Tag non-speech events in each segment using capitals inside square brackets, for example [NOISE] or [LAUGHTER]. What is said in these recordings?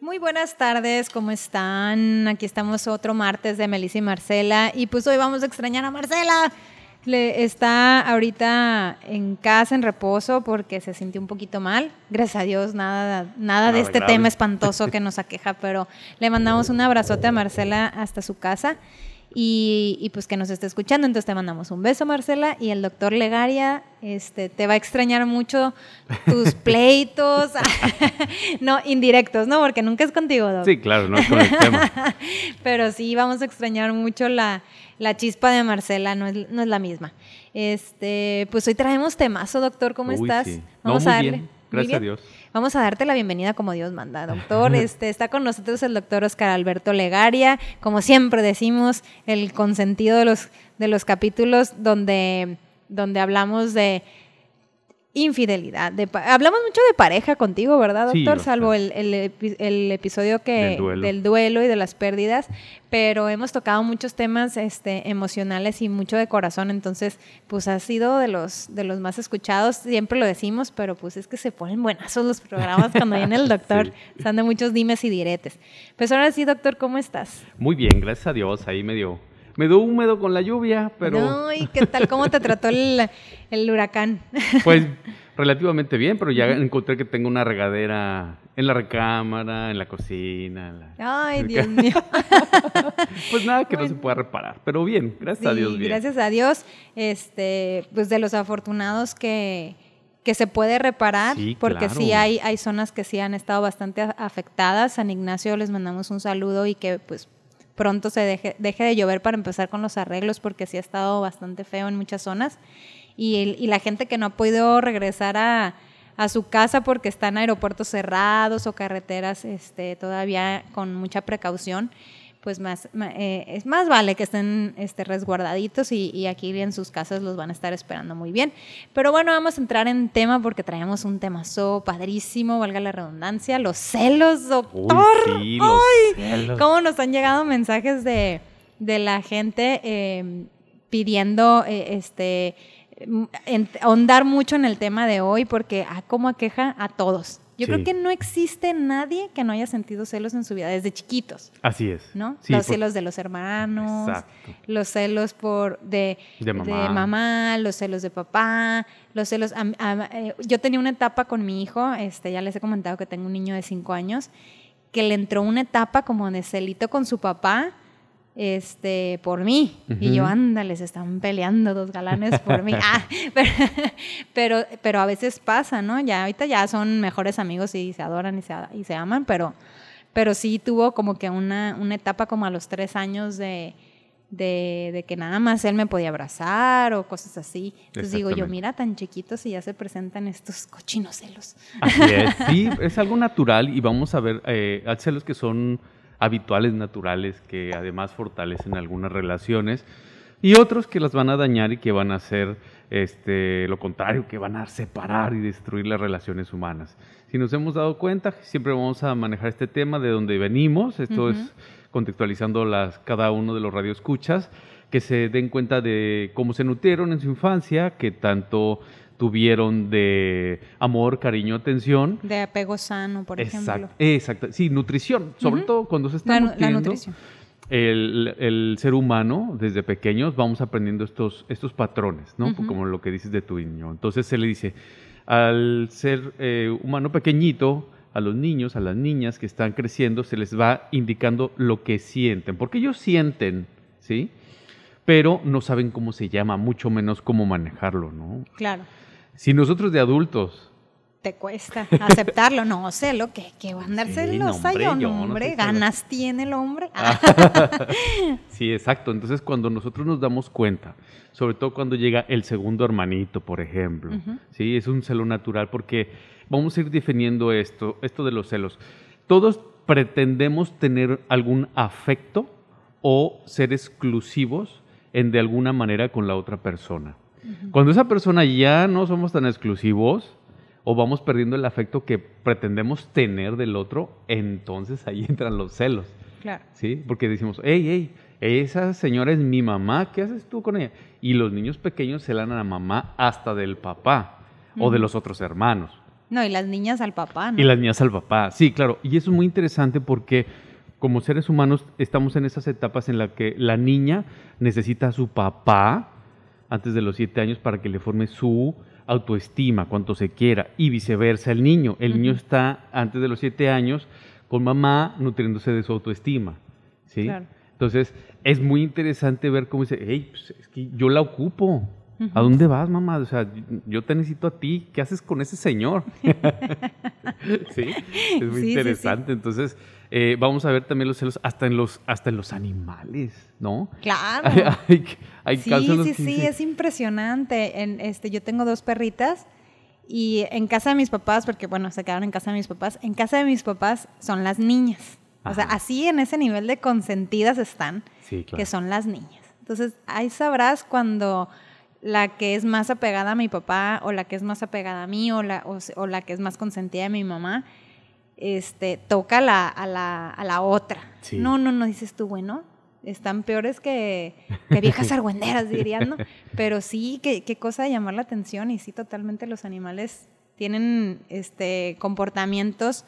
Muy buenas tardes, ¿cómo están? Aquí estamos otro martes de Melissa y Marcela y pues hoy vamos a extrañar a Marcela. Le está ahorita en casa, en reposo, porque se sintió un poquito mal. Gracias a Dios, nada, nada, de este tema espantoso [LAUGHS] que nos aqueja, pero le mandamos un abrazote a Marcela hasta su casa y, pues que nos esté escuchando. Entonces te mandamos un beso, Marcela, y el doctor Legaria este, te va a extrañar mucho tus [LAUGHS] pleitos, [LAUGHS] no, indirectos, ¿no? Porque nunca es contigo, doctor. Sí, claro, no es con el tema. [LAUGHS] Pero sí, vamos a extrañar mucho la, la chispa de Marcela, no es, no es la misma. Este, pues hoy traemos temazo, doctor, ¿cómo estás? Vamos a darle. Gracias a Dios. Vamos a darte la bienvenida como Dios manda, [LAUGHS] doctor. Este, está con nosotros el doctor Oscar Alberto Legaria, como siempre decimos, el consentido de los, de los capítulos donde, donde hablamos de infidelidad. hablamos mucho de pareja contigo, ¿verdad, doctor? Salvo el, el, episodio que, del duelo. y de las pérdidas, pero hemos tocado muchos temas este, emocionales y mucho de corazón, entonces, pues ha sido de los, de los más escuchados, siempre lo decimos, pero pues es que se ponen buenazos los programas cuando viene el [LAUGHS] doctor, están de muchos dimes y diretes. Pues ahora sí, doctor, ¿cómo estás? Muy bien, gracias a Dios, ahí medio medio húmedo con la lluvia, pero... No, ¿y qué tal? ¿Cómo te trató el, huracán? [LAUGHS] Pues relativamente bien, pero ya encontré que tengo una regadera en la recámara, en la cocina. Ay, Dios mío. [LAUGHS] pues nada que no se pueda reparar, pero bien, gracias a Dios bien. Gracias a Dios, este, pues de los afortunados que, que se puede reparar, porque sí hay, hay zonas que sí han estado bastante afectadas. San Ignacio les mandamos un saludo y que pues pronto se deje, de llover para empezar con los arreglos, porque sí ha estado bastante feo en muchas zonas. Y, y la gente que no ha podido regresar a, a su casa porque están aeropuertos cerrados o carreteras este, todavía con mucha precaución pues más, eh, es más vale que estén este, resguardaditos y, aquí en sus casas los van a estar esperando muy bien. Pero bueno, vamos a entrar en tema porque traemos un temazo padrísimo, valga la redundancia, los celos, doctor. Uy, sí, los ¿Cómo nos han llegado mensajes de, de la gente em, pidiendo eh, este ahondar mucho en el tema de hoy porque ah, cómo aqueja a todos. Yo creo que no existe nadie que no haya sentido celos en su vida desde chiquitos. Así es. ¿No? los celos de los hermanos, los celos por de, de, mamá. los celos de papá, los celos. Eh, yo tenía una etapa con mi hijo, este, ya les he comentado que tengo un niño de cinco años, que le entró una etapa como de celito con su papá este, por mí. Y yo, ándale, se están peleando dos galanes por mí. [LAUGHS] Ah, pero, pero, a veces pasa, ¿no? Ya ahorita ya son mejores amigos y se adoran y se, y se aman, pero, pero sí tuvo como que una, una etapa como a los tres años de, de, que nada más él me podía abrazar o cosas así. Entonces digo yo, mira, tan chiquitos y ya se presentan estos cochinos celos. Así es, sí, [LAUGHS] es algo natural y vamos a ver, eh, celos que son habituales, naturales, que además fortalecen algunas relaciones, y otros que las van a dañar y que van a hacer este, lo contrario, que van a separar y destruir las relaciones humanas. Si nos hemos dado cuenta, siempre vamos a manejar este tema de donde venimos, esto es contextualizando las, cada uno de los radioescuchas, que se den cuenta de cómo se nutrieron en su infancia, que tanto tuvieron de amor, cariño, atención. De apego sano, por ejemplo. Exacto, sí, nutrición, sobre todo cuando se está nutriendo. El, el, ser humano, desde pequeños, vamos aprendiendo estos, estos patrones, ¿no? Como lo que dices de tu niño. Entonces se le dice, al ser eh, humano pequeñito, a los niños, a las niñas que están creciendo, se les va indicando lo que sienten, porque ellos sienten, ¿sí? Pero no saben cómo se llama, mucho menos cómo manejarlo, ¿no? Claro. Si nosotros de adultos te cuesta aceptarlo. No, celo, que, que va a andar celosa yo, no, hombre, ganas tiene el hombre. [LAUGHS] sí, exacto. Entonces, cuando nosotros nos damos cuenta, sobre todo cuando llega el segundo hermanito, por ejemplo, ¿sí? Es un celo natural porque vamos a ir definiendo esto, esto de los celos. Todos pretendemos tener algún afecto o ser exclusivos en de alguna manera con la otra persona. Cuando esa persona ya no somos tan exclusivos o vamos perdiendo el afecto que pretendemos tener del otro, entonces ahí [LAUGHS] entran los celos. Claro. ¿Sí? Porque decimos, hey, hey, esa señora es mi mamá, ¿qué haces tú con ella? Y los niños pequeños celan a la mamá hasta del papá o de los otros hermanos. No, y las niñas al papá, ¿no? Y las niñas al papá, sí, claro. Y eso es muy interesante porque como seres humanos estamos en esas etapas en las que la niña necesita a su papá antes de los siete años para que le forme su autoestima, cuanto se quiera, y viceversa el niño. El niño está antes de los siete años con mamá nutriéndose de su autoestima. ¿sí? Entonces, es muy interesante ver cómo dice, hey, pues, es que yo la ocupo. ¿A dónde vas, mamá? O sea, yo te necesito a ti. ¿Qué haces con ese señor? [LAUGHS] sí, es muy interesante. Entonces, eh, vamos a ver también los celos hasta en los, hasta en los animales, ¿no? Claro. [LAUGHS] Hay, sí, sí, sí, es impresionante. En, este, yo tengo dos perritas y en casa de mis papás, porque bueno, se quedaron en casa de mis papás, en casa de mis papás son las niñas. O sea, así en ese nivel de consentidas están, que son las niñas. Entonces, ahí sabrás cuando la que es más apegada a mi papá o la que es más apegada a mí o la, o la que es más consentida de mi mamá este, toca la, a, la, a la otra. No, no, no, dices tú, bueno, están peores que, viejas [LAUGHS] argüenderas, dirían, ¿no? Pero sí, qué, qué cosa de llamar la atención y sí, totalmente los animales tienen este, comportamientos,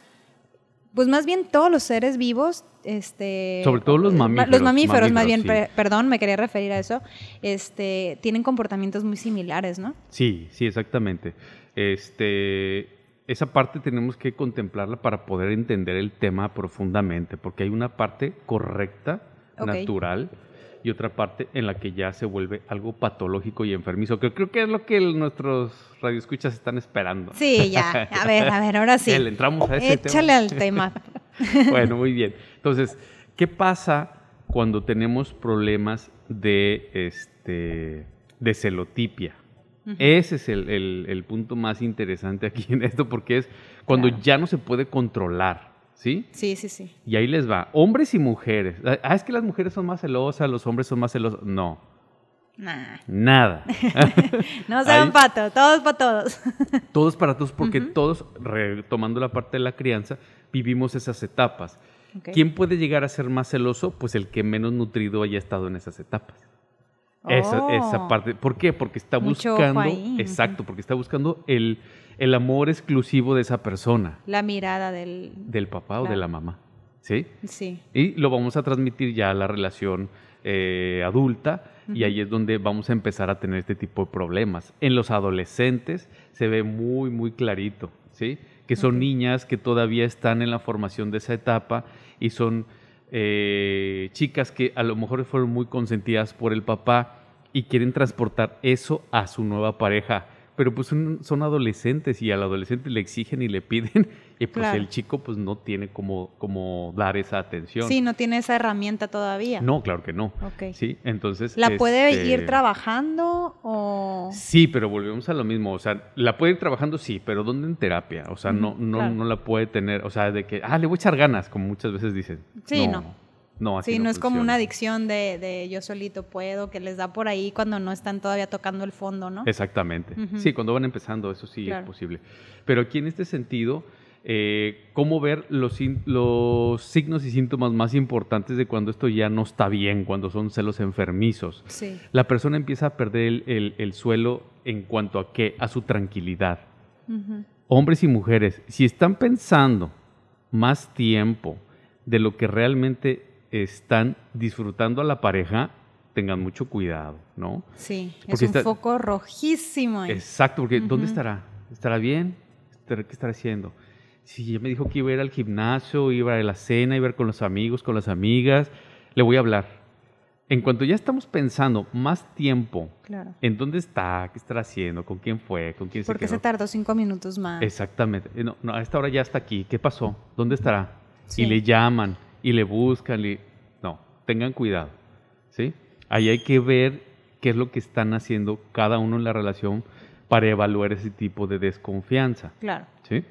pues más bien todos los seres vivos, este, sobre todo los mamíferos. Los mamíferos, más bien, perdón, me quería referir a eso, este, tienen comportamientos muy similares, ¿no? Sí, sí, exactamente. Este, esa parte tenemos que contemplarla para poder entender el tema profundamente, porque hay una parte correcta, natural, y otra parte en la que ya se vuelve algo patológico y enfermizo, que creo que es lo que nuestros radioescuchas están esperando. Sí, ya. A ver, a ver, ahora sí. [LAUGHS] entramos a ese Échale al tema. [LAUGHS] bueno, muy bien. Entonces, ¿qué pasa cuando tenemos problemas de, este, de celotipia? Ese es el, punto más interesante aquí en esto, porque es cuando ya no se puede controlar, ¿sí? Sí, sí, sí. Y ahí les va, hombres y mujeres. Ah, es que las mujeres son más celosas, los hombres son más celosos. No. Nada. [LAUGHS] no sean pato, todos para todos. [LAUGHS] todos para todos, porque todos, retomando la parte de la crianza, vivimos esas etapas. ¿Quién puede llegar a ser más celoso? Pues el que menos nutrido haya estado en esas etapas. Esa, esa, oh. parte. ¿Por qué? Porque está buscando. Exacto, porque está buscando el, el, amor exclusivo de esa persona. La mirada del. Del papá o de la mamá. ¿Sí? Sí. Y lo vamos a transmitir ya a la relación eh, adulta. Y ahí es donde vamos a empezar a tener este tipo de problemas. En los adolescentes se ve muy, muy clarito. ¿Sí? Que son niñas que todavía están en la formación de esa etapa y son eh, chicas que a lo mejor fueron muy consentidas por el papá y quieren transportar eso a su nueva pareja pero pues son, adolescentes y al adolescente le exigen y le piden [LAUGHS] y pues el chico pues no tiene como, como dar esa atención. Sí, no tiene esa herramienta todavía. No, claro que no. Ok. Sí, entonces... ¿La puede este ir trabajando o...? Sí, pero volvemos a lo mismo, o sea, la puede ir trabajando sí, pero ¿dónde en terapia? O sea, no, no, no la puede tener, o sea, de que, ah, le voy a echar ganas, como muchas veces dicen. Sí, no. No, así sí, no, es como una adicción de, de, yo solito puedo, que les da por ahí cuando no están todavía tocando el fondo, ¿no? Exactamente. Sí, cuando van empezando, eso sí es posible. Pero aquí en este sentido, eh, ¿cómo ver los, los signos y síntomas más importantes de cuando esto ya no está bien, cuando son celos enfermizos? Sí. La persona empieza a perder el, el, suelo en cuanto a qué? A su tranquilidad. Hombres y mujeres, si están pensando más tiempo de lo que realmente están disfrutando a la pareja, tengan mucho cuidado, ¿no? Sí, es un foco rojísimo. Exacto, porque ¿dónde estará? ¿Estará bien? ¿Qué estará haciendo? Si ella me dijo que iba a ir al gimnasio, iba a ir a la cena, iba a ir con los amigos, con las amigas, le voy a hablar. en cuanto ya estamos pensando más tiempo en dónde está, qué está haciendo, con quién fue, con quién se quedó. se tardó cinco minutos más. Exactamente. Eh, no, a esta hora ya está aquí. ¿Qué pasó? ¿Dónde estará? Y le llaman y le buscan. Y... Tengan cuidado. ¿sí? Ahí hay que ver qué es lo que están haciendo cada uno en la relación para evaluar ese tipo de desconfianza. Claro. ¿Sí?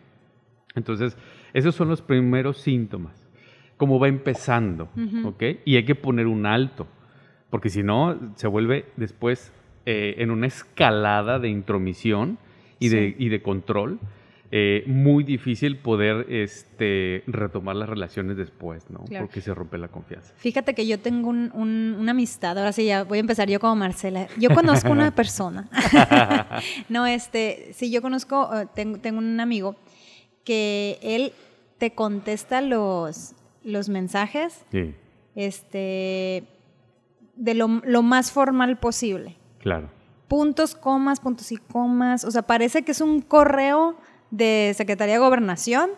Entonces, esos son los primeros síntomas. Cómo va empezando, ¿ok? Y hay que poner un alto porque si no, se vuelve después eh, en una escalada de intromisión y, de, y de control. Eh, muy difícil poder este, retomar las relaciones después, ¿no? Porque se rompe la confianza. Fíjate que yo tengo una amistad, ahora sí, ya voy a empezar yo como Marcela. Yo conozco una [LAUGHS] persona. [LAUGHS] no, este, sí, yo conozco, eh, tengo, tengo un amigo que él te contesta los, los mensajes. Sí. Este, de lo, más formal posible. Claro. Puntos, comas, puntos y comas. O sea, parece que es un correo de Secretaría de Gobernación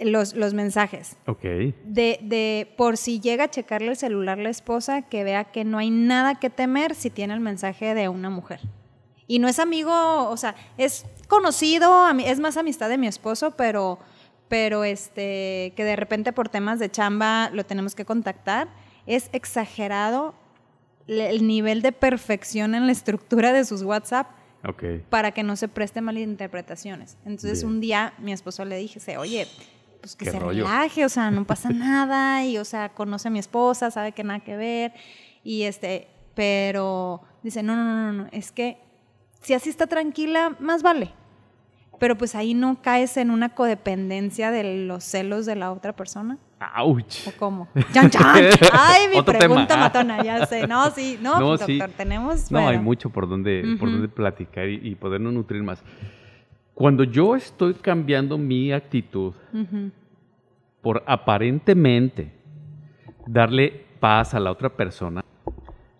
los, los mensajes. Ok. De, de, por si llega a checarle el celular la esposa, que vea que no hay nada que temer si tiene el mensaje de una mujer. Y no es amigo, o sea, es conocido, es más amistad de mi esposo, pero, pero este, que de repente por temas de chamba lo tenemos que contactar es exagerado el nivel de perfección en la estructura de sus WhatsApp para que no se preste malinterpretaciones. Entonces un día mi esposo le dije, oye, pues que se relaje, o sea, no pasa [LAUGHS] nada, y o sea, conoce a mi esposa, sabe que nada que ver, y este, pero dice, no, no, no, no, es que si así está tranquila, más vale. Pero pues ahí no caes en una codependencia de los celos de la otra persona. ¡Auch! ¿O cómo? ¡Chan, chan! [LAUGHS] ¡Ay, mi pregunta matona! Ya sé. No, [LAUGHS] sí. No, doctor, tenemos... No, hay mucho por donde, por donde platicar y, podernos nutrir más. Cuando yo estoy cambiando mi actitud por aparentemente darle paz a la otra persona,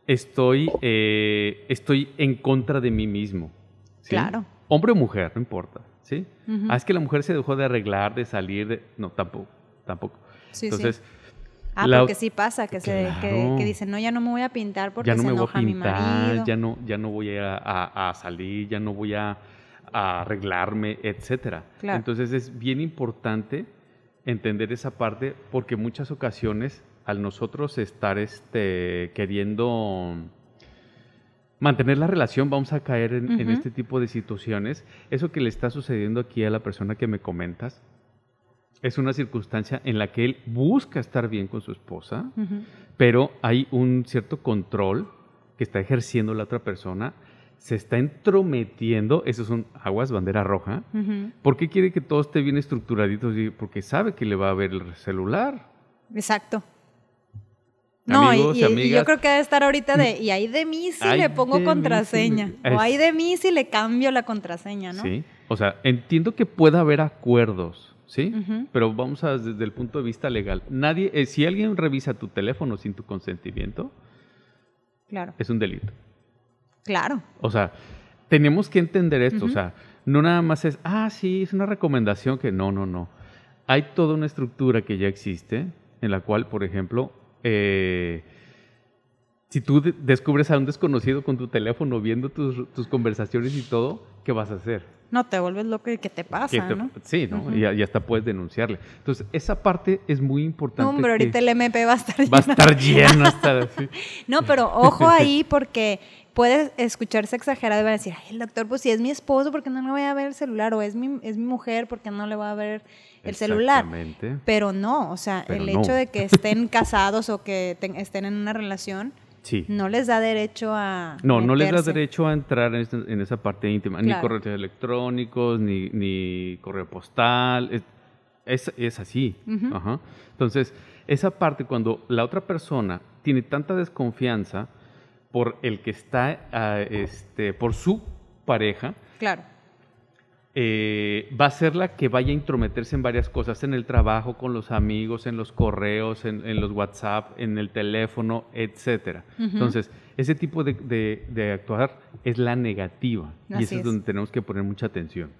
estoy, eh, estoy en contra de mí mismo. Claro. Hombre o mujer, no importa. ¿sí? Ah, es que la mujer se dejó de arreglar, de salir, de... No, tampoco, tampoco. Entonces, Ah, porque sí pasa, que, se, que, dicen, no, ya no me voy a pintar porque ya no se me enoja voy a pintar, mi Ya no, ya no voy a, salir, ya no voy a, arreglarme, etcétera. Entonces es bien importante entender esa parte porque muchas ocasiones al nosotros estar este, queriendo mantener la relación, vamos a caer en, en, este tipo de situaciones. Eso que le está sucediendo aquí a la persona que me comentas, es una circunstancia en la que él busca estar bien con su esposa, pero hay un cierto control que está ejerciendo la otra persona, se está entrometiendo, eso son aguas, bandera roja. ¿Por qué quiere que todo esté bien estructuradito? Porque sabe que le va a ver el celular. Exacto. No, y, yo creo que debe estar ahorita de, y ahí de mí si le pongo contraseña, o hay de mí si le cambio la contraseña, ¿no? Sí, o sea, entiendo que pueda haber acuerdos, ¿sí? Pero vamos a desde el punto de vista legal. Nadie, eh, si alguien revisa tu teléfono sin tu consentimiento, claro. es un delito. Claro. O sea, tenemos que entender esto. O sea, no nada más es, ah, sí, es una recomendación que no, no, no. Hay toda una estructura que ya existe en la cual, por ejemplo, eh, si tú descubres a un desconocido con tu teléfono viendo tus, tus conversaciones y todo, ¿qué vas a hacer? No, te vuelves loco y ¿qué te pasa? ¿no? Sí, ¿no? y, hasta puedes denunciarle. Entonces, esa parte es muy importante. No, hombre, ahorita el MP va a estar lleno. Va a estar lleno hasta. [LAUGHS] No, pero ojo [LAUGHS] ahí porque puede escucharse exagerado y va a decir, ay, el doctor, pues si es mi esposo, ¿por qué no le voy a ver el celular? O es mi, es mi mujer, ¿por qué no le va a ver el celular? Pero no, o sea, el hecho de que estén [LAUGHS] casados o que estén en una relación no les da derecho a. No, no les da derecho a entrar en, esa parte íntima, ni correos electrónicos, ni, ni correo postal. Es, es, así. Entonces, esa parte, cuando la otra persona tiene tanta desconfianza por el que está, ah, este, por su pareja. Claro eh, va a ser la que vaya a intrometerse en varias cosas, en el trabajo, con los amigos, en los correos, en, los WhatsApp, en el teléfono, etcétera. Entonces, ese tipo de, actuar es la negativa y eso es, donde tenemos que poner mucha atención.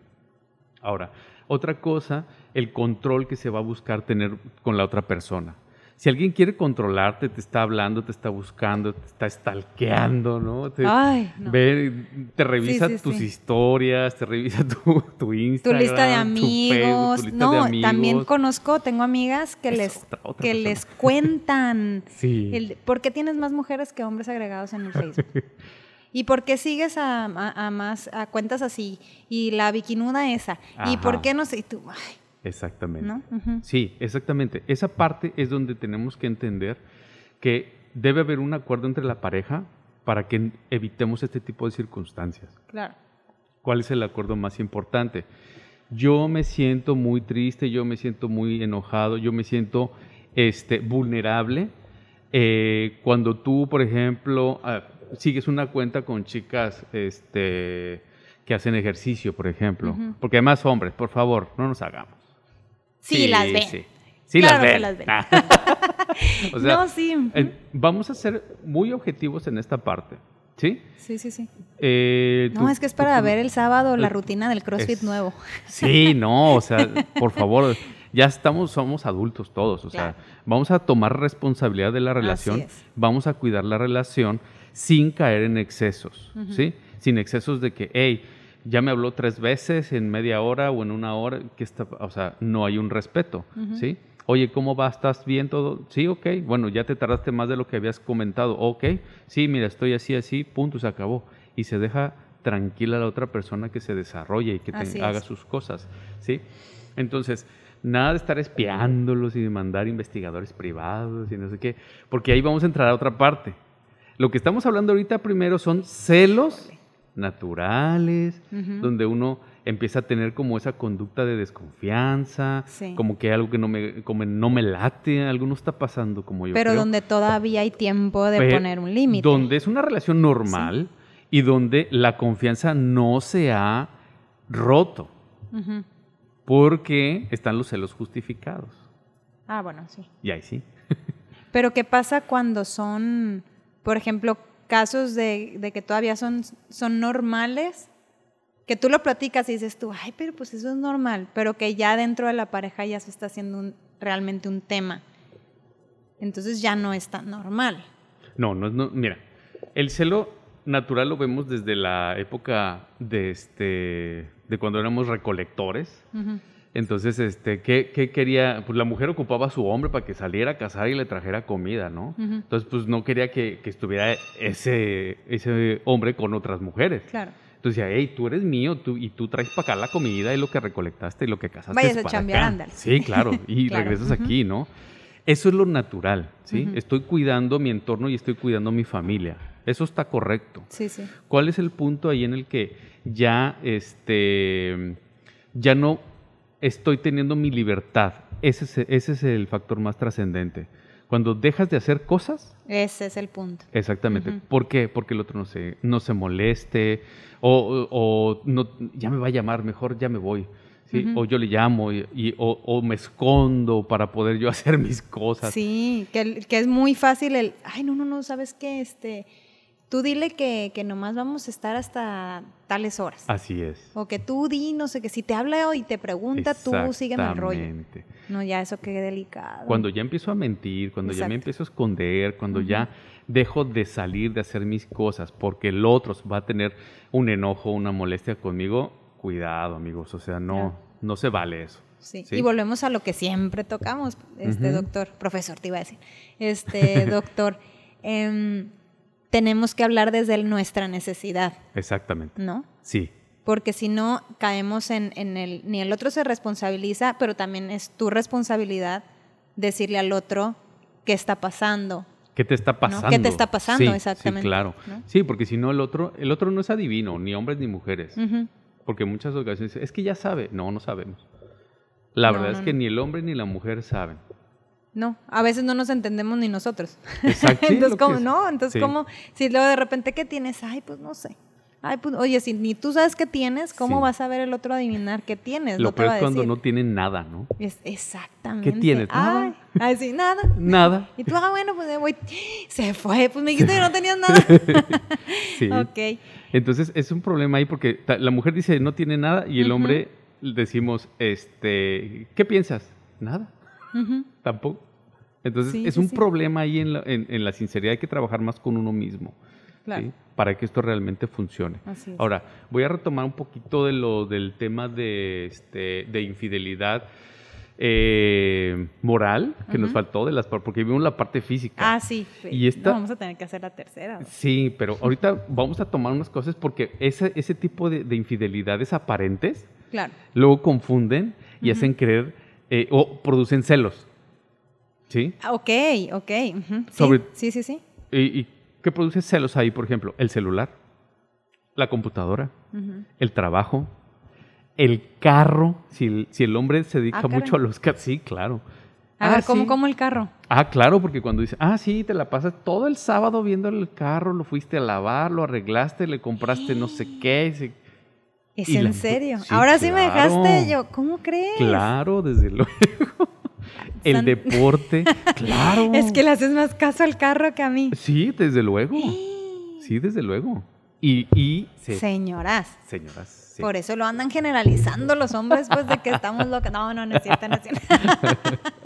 Ahora, otra cosa, el control que se va a buscar tener con la otra persona. Si alguien quiere controlarte, te está hablando, te está buscando, te está stalkeando, ¿no? Te, Ay, no. te revisa tus historias, te revisa [LAUGHS] tu, tu, Instagram. Tu lista de amigos. no, también conozco, tengo amigas que, les, que les cuentan. [LAUGHS] sí. El, ¿Por qué tienes más mujeres que hombres agregados en el Facebook? [LAUGHS] ¿Y por qué sigues a, más a cuentas así? Y la bikinuda esa. ¿Y por qué no sé? Y tú, ay, Exactamente. Sí, exactamente. Esa parte es donde tenemos que entender que debe haber un acuerdo entre la pareja para que evitemos este tipo de circunstancias. Claro. ¿Cuál es el acuerdo más importante? Yo me siento muy triste, yo me siento muy enojado, yo me siento este, vulnerable eh, cuando tú, por ejemplo, ah, sigues una cuenta con chicas este, que hacen ejercicio, por ejemplo, porque además hombres, por favor, no nos hagamos. Sí, las ven. Sí, sí las ven. [LAUGHS] no, sí. vamos a ser muy objetivos en esta parte. ¿Sí? Sí, sí, sí. Eh, no, es que es para ver el sábado la rutina del CrossFit nuevo. Sí, no, o sea, por favor, ya estamos, somos adultos todos, o sea, vamos a tomar responsabilidad de la relación, vamos a cuidar la relación sin caer en excesos, ¿sí? Sin excesos de que, hey, ya me habló tres veces en media hora o en una hora, que está, o sea, no hay un respeto, ¿sí? Oye, ¿cómo va? ¿Estás bien todo? Sí, ok. Bueno, ya te tardaste más de lo que habías comentado. Ok. Sí, mira, estoy así, así, punto, se acabó. Y se deja tranquila a la otra persona que se desarrolle y que haga sus cosas, ¿sí? Entonces, nada de estar espiándolos y de mandar investigadores privados y no sé qué, porque ahí vamos a entrar a otra parte. Lo que estamos hablando ahorita primero son celos naturales, donde uno empieza a tener como esa conducta de desconfianza, como que algo que no me, como no me late, algo no está pasando como yo. Pero donde todavía hay tiempo de poner un límite. Donde es una relación normal y donde la confianza no se ha roto, porque están los celos justificados. Ah, bueno, sí. Y ahí sí. Pero ¿qué pasa cuando son, por ejemplo, casos de, que todavía son, son normales, que tú lo platicas y dices tú, ay, pero pues eso es normal, pero que ya dentro de la pareja ya se está haciendo realmente un tema. Entonces ya no es tan normal. No, no es, no, mira, el celo natural lo vemos desde la época de, este, de cuando éramos recolectores. Entonces, este, ¿qué, ¿qué, quería? Pues la mujer ocupaba a su hombre para que saliera a cazar y le trajera comida, ¿no? Entonces, pues no quería que, que, estuviera ese, ese hombre con otras mujeres. Claro. Entonces decía, hey, tú eres mío tú, y tú traes para acá la comida y lo que recolectaste y lo que cazaste. Vayas a chambear, ándale. Sí, claro, y [LAUGHS] regresas aquí, ¿no? Eso es lo natural, ¿sí? Estoy cuidando mi entorno y estoy cuidando mi familia. Eso está correcto. Sí, sí. ¿Cuál es el punto ahí en el que ya, este, ya no estoy teniendo mi libertad. Ese es, ese es el factor más trascendente. Cuando dejas de hacer cosas. Ese es el punto. Exactamente. ¿Por qué? Porque el otro no se, no se moleste o, no, ya me va a llamar, mejor ya me voy. ¿sí? O yo le llamo y, o, me escondo para poder yo [LAUGHS] hacer mis cosas. Sí, que, que es muy fácil el, ay, no, no, no, ¿sabes qué? Este, tú dile que, que, nomás vamos a estar hasta tales horas. Así es. O que tú di, no sé, que si te habla y te pregunta, tú sígueme el rollo. No, ya eso qué delicado. Cuando ya empiezo a mentir, cuando ya me empiezo a esconder, cuando ya dejo de salir de hacer mis cosas porque el otro va a tener un enojo, una molestia conmigo, cuidado, amigos. O sea, no, no se vale eso. Sí. Y volvemos a lo que siempre tocamos, este doctor, profesor, te iba a decir. Este [LAUGHS] doctor. eh, tenemos que hablar desde nuestra necesidad. Exactamente. ¿No? Sí. Porque si no, caemos en, el, ni el otro se responsabiliza, pero también es tu responsabilidad decirle al otro qué está pasando. ¿Qué te está pasando? ¿Qué te está pasando? Exactamente. Sí, claro. Sí, porque si no, el otro, el otro no es adivino, ni hombres ni mujeres. Porque muchas ocasiones es que ya sabe. No, no sabemos. La verdad es que ni el hombre ni la mujer saben. No, a veces no nos entendemos ni nosotros. [LAUGHS] Exacto. Entonces, ¿cómo no? Entonces, ¿cómo? Si luego de repente, ¿qué tienes? Ay, pues no sé. Ay, pues, oye, si ni tú sabes qué tienes, ¿cómo vas a ver el otro adivinar qué tienes? Lo peor es cuando no tienen nada, ¿no? Es, exactamente. ¿Qué tienes? Nada. Ay, sí, nada. Nada. Y tú, ah, bueno, pues me voy. Se fue, pues me dijiste que no [LAUGHS] tenías nada. [LAUGHS] sí. Ok. Entonces, es un problema ahí porque la mujer dice no tiene nada y el hombre decimos, este, ¿qué piensas? Nada. Tampoco. Entonces, es un problema ahí en la, en, la, sinceridad. Hay que trabajar más con uno mismo. Para que esto realmente funcione. Ahora, voy a retomar un poquito de lo del tema de, este, de infidelidad. Eh, moral que nos faltó de las porque vimos la parte física. Ah, sí. Y esta, vamos a tener que hacer la tercera. Sí, pero ahorita vamos a tomar unas cosas porque ese, ese tipo de, infidelidades aparentes claro. luego confunden y hacen creer eh, o producen celos. ¿Sí? Ah, ok, ok. sí, sí, sí, ¿Y, qué produce celos ahí, por ejemplo? El celular, la computadora, el trabajo, el carro. Si el, si el hombre se dedica ah, mucho a los carros, sí, claro. A ver, ¿cómo, ¿cómo, el carro? Ah, claro, porque cuando dice, ah, sí, te la pasas todo el sábado viendo el carro, lo fuiste a lavar, lo arreglaste, le compraste no sé qué. ¿Es en serio? Ahora sí me dejaste yo, ¿cómo crees? Claro, desde luego [LAUGHS] el deporte, [LAUGHS] claro. Es que le haces más caso al carro que a mí. Sí, desde luego. [GASPS] Sí, desde luego. Y, y señoras. Señoras. Por eso lo andan generalizando los hombres, pues de que estamos locos. No, no, no es cierto, no es cierto. [LAUGHS]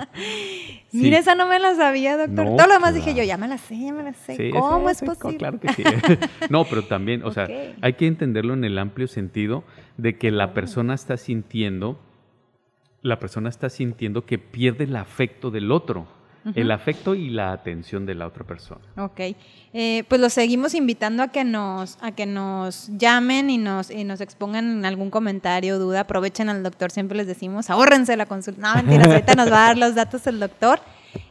Mira, esa no me la sabía, doctor. Todo lo demás dije yo, ya me la sé, ya me la sé. ¿Cómo es posible? Claro que sí. [LAUGHS] no, pero también, o sea, hay que entenderlo en el amplio sentido de que la persona está sintiendo la persona está sintiendo que pierde el afecto del otro. El afecto y la atención de la otra persona. Ok. Eh, pues los seguimos invitando a que nos, a que nos llamen y nos, y nos expongan algún comentario, duda. Aprovechen al doctor, siempre les decimos, ahórrense la consulta. No, mentiras, ahorita nos va a dar los datos el doctor.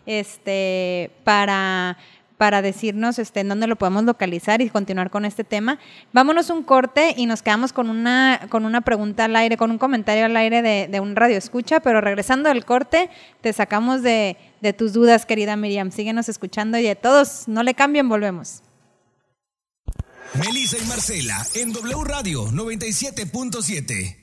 Este, para para decirnos este, en dónde lo podemos localizar y continuar con este tema. Vámonos un corte y nos quedamos con una, con una pregunta al aire, con un comentario al aire de, un radio escucha, pero regresando del corte, te sacamos de, de tus dudas, querida Miriam. Síguenos escuchando y de todos, no le cambien, volvemos. Melissa y Marcela en W Radio 97.7.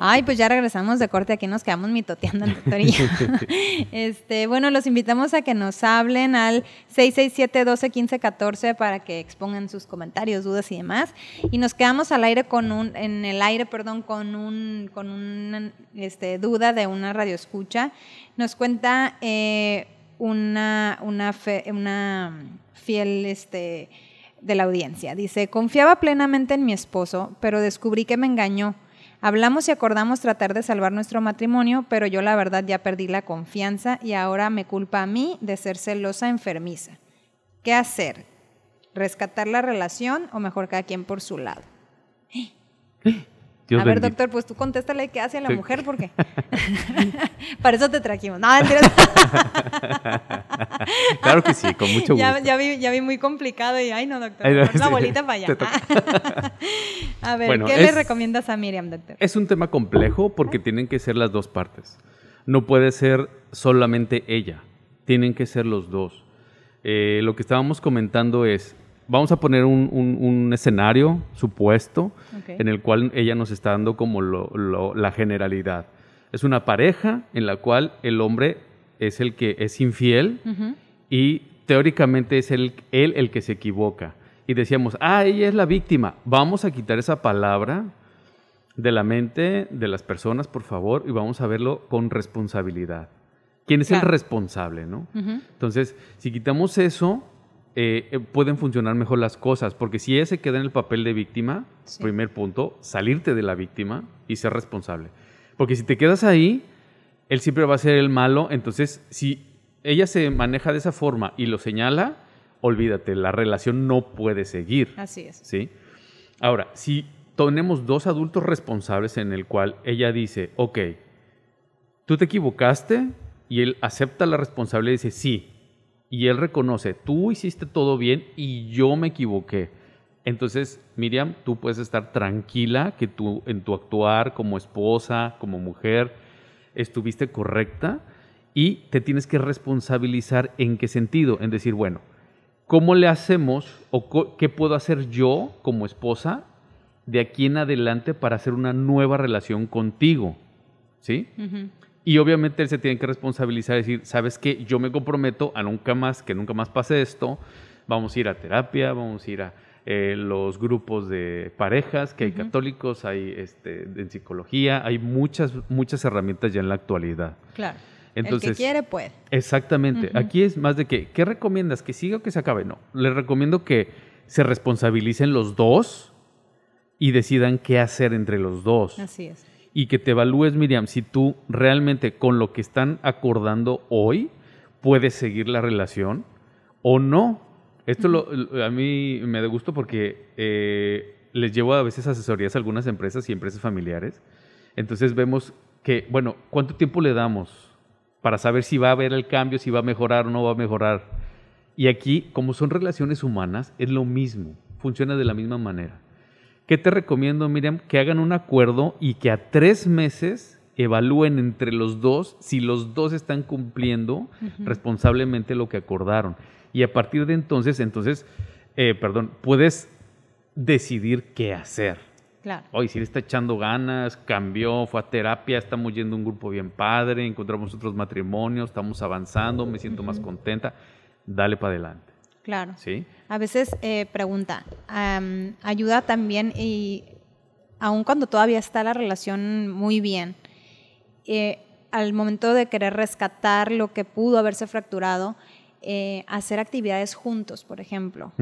Ay, pues ya regresamos de corte, aquí nos quedamos mitoteando el doctor [LAUGHS] este, bueno, los invitamos a que nos hablen al 667-1215-14 para que expongan sus comentarios, dudas y demás. Y nos quedamos al aire con un, en el aire, perdón, con un, con una este, duda de una radioescucha. Nos cuenta eh, una, una, una fiel, este, de la audiencia. Dice, confiaba plenamente en mi esposo, pero descubrí que me engañó. Hablamos y acordamos tratar de salvar nuestro matrimonio, pero yo la verdad ya perdí la confianza y ahora me culpa a mí de ser celosa enfermiza. ¿Qué hacer? ¿Rescatar la relación o mejor cada quien por su lado? [GASPS] a ver, doctor, pues tú contéstale qué hace a la mujer, porque [LAUGHS] [LAUGHS] para eso te trajimos. No, [LAUGHS] claro que sí, con mucho gusto. Ya, vi, ya vi muy complicado y, ay, no, doctor, una bolita para allá. a ver, ¿qué le recomiendas a Miriam, doctor? Es un tema complejo porque tienen que ser las dos partes. No puede ser solamente ella, tienen que ser los dos. Eh, lo que estábamos comentando es, vamos a poner un, escenario supuesto en el cual ella nos está dando como la generalidad. Es una pareja en la cual el hombre es el que es infiel y teóricamente es él el que se equivoca. Y decíamos, ah, ella es la víctima. Vamos a quitar esa palabra de la mente de las personas, por favor, y vamos a verlo con responsabilidad. ¿Quién es el responsable, no? Entonces, si quitamos eso, eh, eh, pueden funcionar mejor las cosas, porque si ella se queda en el papel de víctima, primer punto, salirte de la víctima y ser responsable. Porque si te quedas ahí, él siempre va a ser el malo, entonces si ella se maneja de esa forma y lo señala, olvídate, la relación no puede seguir. Así es. ¿sí? Ahora, si tenemos dos adultos responsables en el cual ella dice, ok, tú te equivocaste y él acepta la responsabilidad y dice, sí, y él reconoce, tú hiciste todo bien y yo me equivoqué. Entonces, Miriam, tú puedes estar tranquila que tú en tu actuar como esposa, como mujer, estuviste correcta y te tienes que responsabilizar en qué sentido, en decir, bueno, ¿cómo le hacemos o qué puedo hacer yo como esposa de aquí en adelante para hacer una nueva relación contigo? ¿Sí? Y obviamente él se tiene que responsabilizar y decir, ¿sabes qué? Yo me comprometo a nunca más, que nunca más pase esto. Vamos a ir a terapia, vamos a ir a eh, los grupos de parejas, que hay católicos, hay este, en psicología, hay muchas, muchas herramientas ya en la actualidad. Claro. Entonces, el que quiere puede. Exactamente. Aquí es más de que, ¿qué recomiendas? ¿Que siga o que se acabe? No. Les recomiendo que se responsabilicen los dos y decidan qué hacer entre los dos. Así es. Y que te evalúes, Miriam, si tú realmente con lo que están acordando hoy puedes seguir la relación o no. Esto lo, a mí me da gusto porque eh, les llevo a veces asesorías a algunas empresas y empresas familiares. Entonces vemos que, bueno, ¿cuánto tiempo le damos para saber si va a haber el cambio, si va a mejorar o no va a mejorar? Y aquí, como son relaciones humanas, es lo mismo, funciona de la misma manera. ¿Qué te recomiendo, Miriam? Que hagan un acuerdo y que a tres meses evalúen entre los dos si los dos están cumpliendo responsablemente lo que acordaron. Y a partir de entonces, entonces, eh, perdón, puedes decidir qué hacer. Claro. Hoy si le está echando ganas, cambió, fue a terapia, estamos yendo a un grupo bien padre, encontramos otros matrimonios, estamos avanzando, me siento más contenta, dale para adelante. Claro. ¿Sí? A veces eh, pregunta, ayuda también y aun cuando todavía está la relación muy bien, eh, al momento de querer rescatar lo que pudo haberse fracturado, eh, hacer actividades juntos, por ejemplo.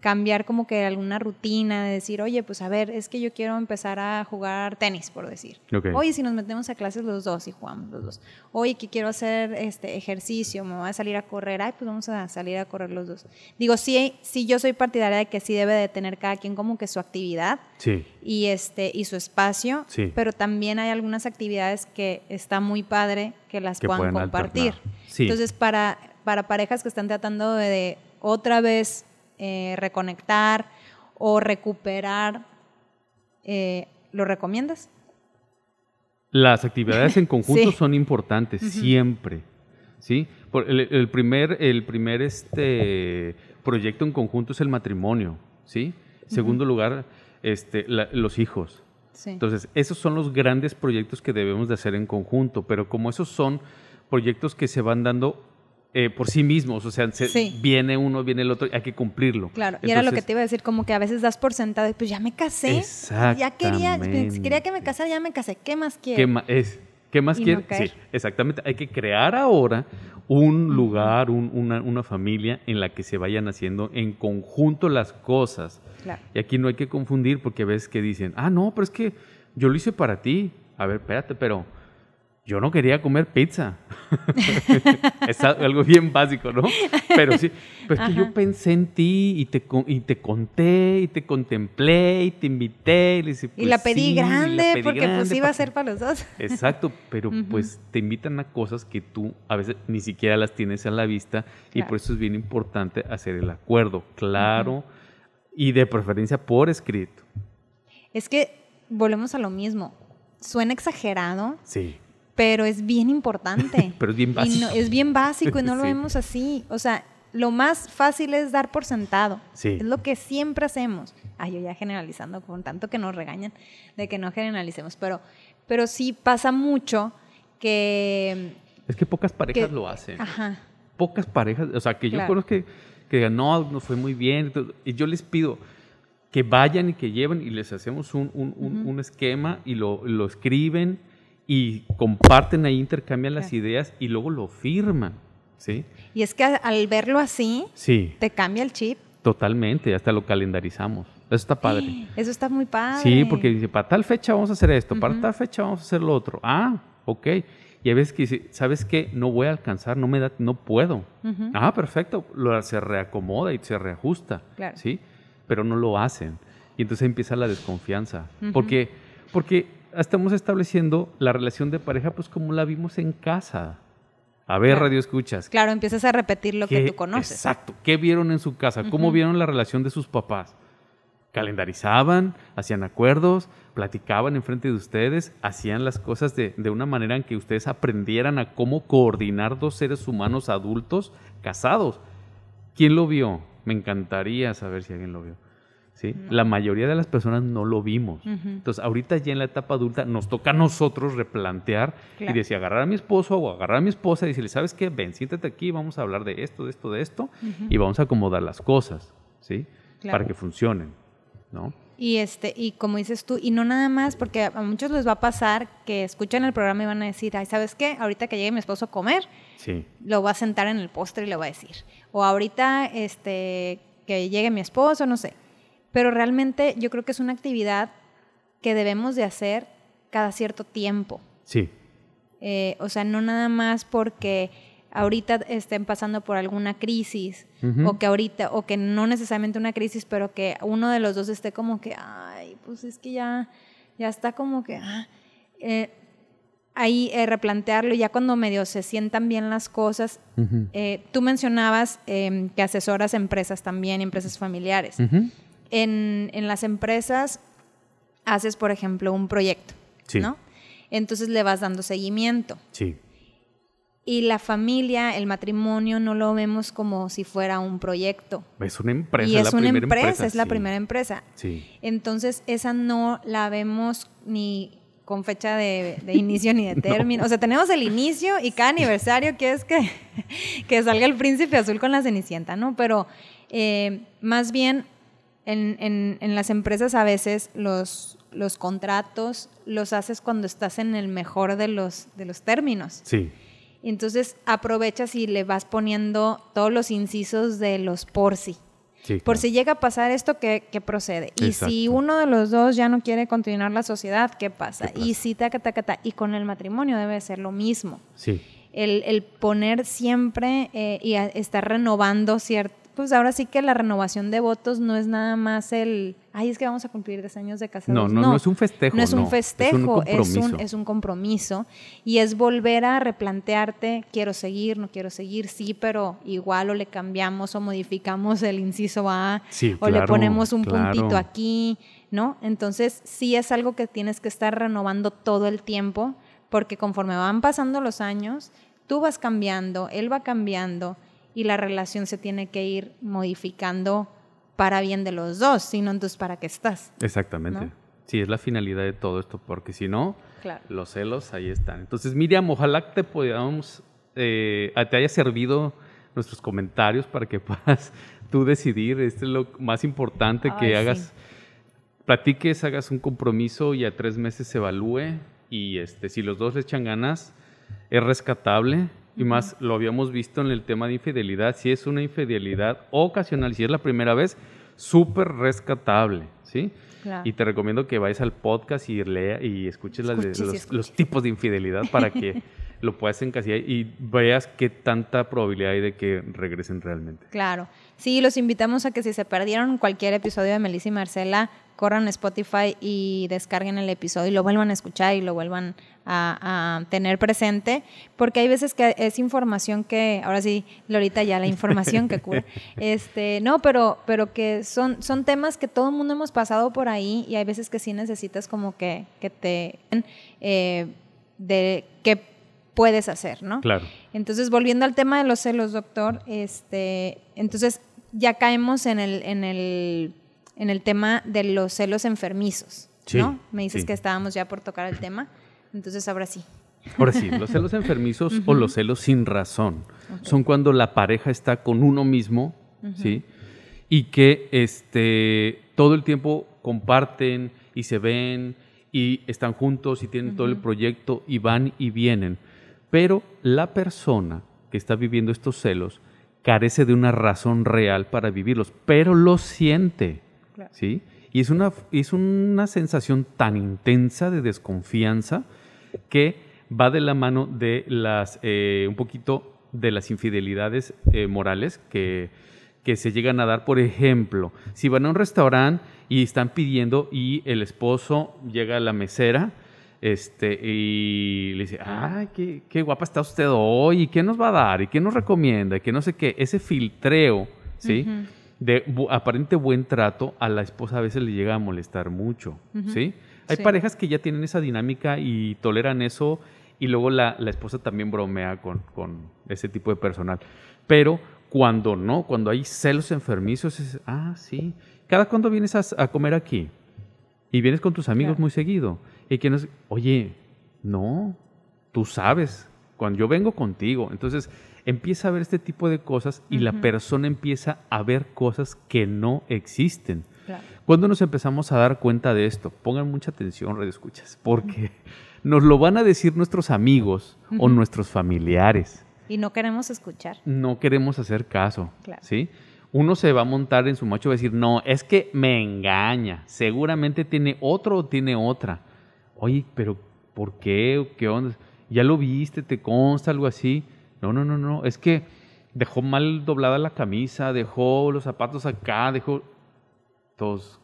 Cambiar como que alguna rutina de decir, oye, pues a ver, es que yo quiero empezar a jugar tenis, por decir. Oye, si nos metemos a clases los dos y jugamos los dos. Oye, que quiero hacer este ejercicio, me voy a salir a correr, ay, pues vamos a salir a correr los dos. Digo, sí, sí yo soy partidaria de que sí debe de tener cada quien como que su actividad sí. y, este, y su espacio, sí. pero también hay algunas actividades que está muy padre que las puedan compartir. Entonces, para para parejas que están tratando de, otra vez eh, reconectar o recuperar, eh, ¿lo recomiendas? Las actividades en [LAUGHS] conjunto son importantes, siempre. ¿sí? el, primer, el primer este, proyecto en conjunto es el matrimonio. ¿sí? Segundo lugar, este, los hijos. Entonces, esos son los grandes proyectos que debemos de hacer en conjunto, pero como esos son proyectos que se van dando eh, por sí mismos, o sea, viene uno, viene el otro, hay que cumplirlo. Claro, y era lo que te iba a decir, como que a veces das por sentado, pues ya me casé, ya quería, quería que me casara, ya me casé, ¿qué más quiere? ¿Qué, es, ¿qué más quiere? sí, exactamente, hay que crear ahora un lugar, una, una, familia en la que se vayan haciendo en conjunto las cosas. Claro. Y aquí no hay que confundir porque ves que dicen, ah, no, pero es que yo lo hice para ti. A ver, espérate, pero yo no quería comer pizza. [LAUGHS] es algo bien básico, ¿no? Pero sí, pues que yo pensé en ti y te, y te conté y te contemplé y te invité. Y, pues la pedí grande porque pues iba a ser para los dos. [LAUGHS] Exacto, pero pues te invitan a cosas que tú a veces ni siquiera las tienes a la vista y por eso es bien importante hacer el acuerdo claro y de preferencia por escrito. Es que volvemos a lo mismo. Suena exagerado. Sí pero es bien importante. [LAUGHS] pero es bien básico. es bien básico y no [LAUGHS] lo vemos así. O sea, lo más fácil es dar por sentado. Sí. Es lo que siempre hacemos. Ay, yo ya generalizando, con tanto que nos regañan de que no generalicemos, pero, pero sí pasa mucho que... Es que pocas parejas lo hacen. Ajá. Pocas parejas, o sea, que yo conozco que, que digan, no, no fue muy bien. Y yo les pido que vayan y que lleven y les hacemos un, un, un, esquema y lo, lo escriben y comparten ahí, intercambian las ideas y luego lo firman. ¿sí? Y es que al verlo así, sí. te cambia el chip. Totalmente, hasta lo calendarizamos. Eso está padre. [GASPS] Eso está muy padre. Sí, porque dice, para tal fecha vamos a hacer esto, para tal fecha vamos a hacer lo otro. Ah, ok. Y a veces que dice, ¿sabes qué? No voy a alcanzar, no me da, no puedo. Ah, perfecto. Lo, se reacomoda y se reajusta. Claro. ¿Sí? Pero no lo hacen. Y entonces empieza la desconfianza. Porque, porque estamos estableciendo la relación de pareja pues como la vimos en casa. A ver, radio escuchas. Claro, empiezas a repetir lo que tú conoces. Exacto. ¿Qué vieron en su casa? ¿Cómo vieron la relación de sus papás? Calendarizaban, hacían acuerdos, platicaban enfrente de ustedes, hacían las cosas de, de una manera en que ustedes aprendieran a cómo coordinar dos seres humanos adultos casados. ¿Quién lo vio? Me encantaría saber si alguien lo vio. ¿Sí? La mayoría de las personas no lo vimos. Entonces, ahorita ya en la etapa adulta nos toca a nosotros replantear y decir, agarrar a mi esposo o agarrar a mi esposa y decirle, ¿sabes qué? Ven, siéntate aquí, vamos a hablar de esto, de esto, de esto, y vamos a acomodar las cosas, ¿sí? Para que funcionen, ¿no? Y este, y como dices tú, y no nada más, porque a muchos les va a pasar que escuchan el programa y van a decir, ay, ¿sabes qué? Ahorita que llegue mi esposo a comer, sí. lo va a sentar en el postre y le va a decir. O ahorita este, que llegue mi esposo, no sé. Pero realmente yo creo que es una actividad que debemos de hacer cada cierto tiempo. Sí. Eh, o sea, no nada más porque ahorita estén pasando por alguna crisis o que ahorita, o que no necesariamente una crisis, pero que uno de los dos esté como que, ay, pues es que ya, ya está como que, ah, eh, ahí eh, replantearlo, ya cuando medio se sientan bien las cosas. Eh, tú mencionabas em, que asesoras empresas también, empresas familiares. En, en, las empresas haces, por ejemplo, un proyecto, ¿no? Entonces le vas dando seguimiento. Sí. Y la familia, el matrimonio, no lo vemos como si fuera un proyecto. Es una empresa. Y es una empresa, es la primera empresa. Sí. Entonces, esa no la vemos ni con fecha de, inicio ni de [LAUGHS] término. O sea, tenemos el inicio y cada aniversario que es que, [LAUGHS] que salga el príncipe azul con la cenicienta, ¿no? Pero eh, más bien en, en, en, las empresas a veces los, los contratos los haces cuando estás en el mejor de los, de los términos. Sí. Entonces aprovechas y le vas poniendo todos los incisos de los por sí. por si llega a pasar esto, ¿qué, procede? Y si uno de los dos ya no quiere continuar la sociedad, ¿qué pasa? Y si taca, taca, taca. Y con el matrimonio debe ser lo mismo. Sí. El, el poner siempre eh, y estar renovando cierto pues ahora sí que la renovación de votos no es nada más el, ay, es que vamos a cumplir 10 años de casados. No, no, no, es un festejo. No es un festejo, es un, es un, compromiso. Y es volver a replantearte, quiero seguir, no quiero seguir, sí, pero igual o le cambiamos o modificamos el inciso A, o le ponemos un puntito aquí, ¿no? Entonces sí es algo que tienes que estar renovando todo el tiempo, porque conforme van pasando los años, tú vas cambiando, él va cambiando y la relación se tiene que ir modificando para bien de los dos, sino entonces para qué estás. Exactamente. Sí, es la finalidad de todo esto, porque si no, los celos ahí están. Entonces, Miriam, ojalá te podamos, eh, te haya servido nuestros comentarios para que [LAUGHS] puedas tú decidir. Este es lo más importante que hagas, platiques, hagas un compromiso y a tres meses se evalúe y este, si los dos le echan ganas, es rescatable y más lo habíamos visto en el tema de infidelidad, si es una infidelidad ocasional, si es la primera vez, súper rescatable, ¿sí? Y te recomiendo que vayas al podcast y lea y escuches los, tipos de infidelidad para que [LAUGHS] lo puedas encasillar y veas qué tanta probabilidad hay de que regresen realmente. Claro. Sí, los invitamos a que si se perdieron cualquier episodio de Melissa y Marcela, corran a Spotify y descarguen el episodio y lo vuelvan a escuchar y lo vuelvan a, tener presente, porque hay veces que es información que, ahora sí, Lorita, ya la información que cura. [LAUGHS] Este, no, pero, pero que son, son temas que todo el mundo hemos pasado por ahí y hay veces que sí necesitas como que, que te... Eh, de qué puedes hacer, ¿no? Claro. Entonces, volviendo al tema de los celos, doctor, este, entonces ya caemos en el, en el en el tema de los celos enfermizos, ¿no? Me dices que estábamos ya por tocar el tema, entonces ahora sí. Ahora sí, los celos enfermizos o los celos sin razón son cuando la pareja está con uno mismo, ¿sí? Y que este, todo el tiempo comparten y se ven y están juntos y tienen todo el proyecto y van y vienen. Pero la persona que está viviendo estos celos carece de una razón real para vivirlos, pero lo siente. ¿sí? Y es una, es una sensación tan intensa de desconfianza que va de la mano de las, eh, un poquito de las infidelidades eh, morales que, que se llegan a dar. Por ejemplo, si van a un restaurante y están pidiendo y el esposo llega a la mesera este, y le dice, ay, qué, qué guapa está usted hoy, ¿y qué nos va a dar? ¿Y qué nos recomienda? ¿Y qué no sé qué? Ese filtreo, ¿sí? de aparente buen trato, a la esposa a veces le llega a molestar mucho, ¿sí? Hay parejas que ya tienen esa dinámica y toleran eso y luego la, esposa también bromea con, con, ese tipo de personal. Pero cuando no, cuando hay celos enfermizos, es, ah, sí, ¿cada cuándo vienes a, comer aquí? Y vienes con tus amigos muy seguido. Y que nos, oye, no, tú sabes, cuando yo vengo contigo. Entonces empieza a ver este tipo de cosas y la persona empieza a ver cosas que no existen. Cuando nos empezamos a dar cuenta de esto, pongan mucha atención, Radio Escuchas, porque [LAUGHS] nos lo van a decir nuestros amigos o nuestros familiares. Y no queremos escuchar. No queremos hacer caso. ¿sí? Uno se va a montar en su macho y va a decir, no, es que me engaña. Seguramente tiene otro o tiene otra. Oye, pero ¿por qué? ¿Qué onda? ¿Ya lo viste? ¿Te consta algo así? No, no, no, no. Es que dejó mal doblada la camisa, dejó los zapatos acá, dejó todos.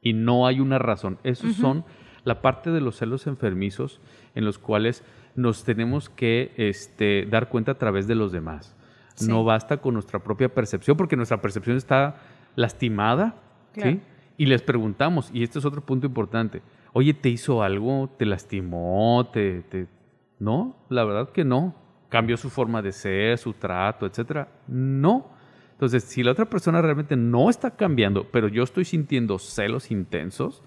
Y no hay una razón. Esos son la parte de los celos enfermizos en los cuales nos tenemos que este, dar cuenta a través de los demás. No basta con nuestra propia percepción, porque nuestra percepción está lastimada, ¿sí? Y les preguntamos, y este es otro punto importante, oye, ¿te hizo algo? ¿Te lastimó? ¿Te, te... No, la verdad que no. ¿Cambió su forma de ser, su trato, etcétera? No. Entonces, si la otra persona realmente no está cambiando, pero yo estoy sintiendo celos intensos,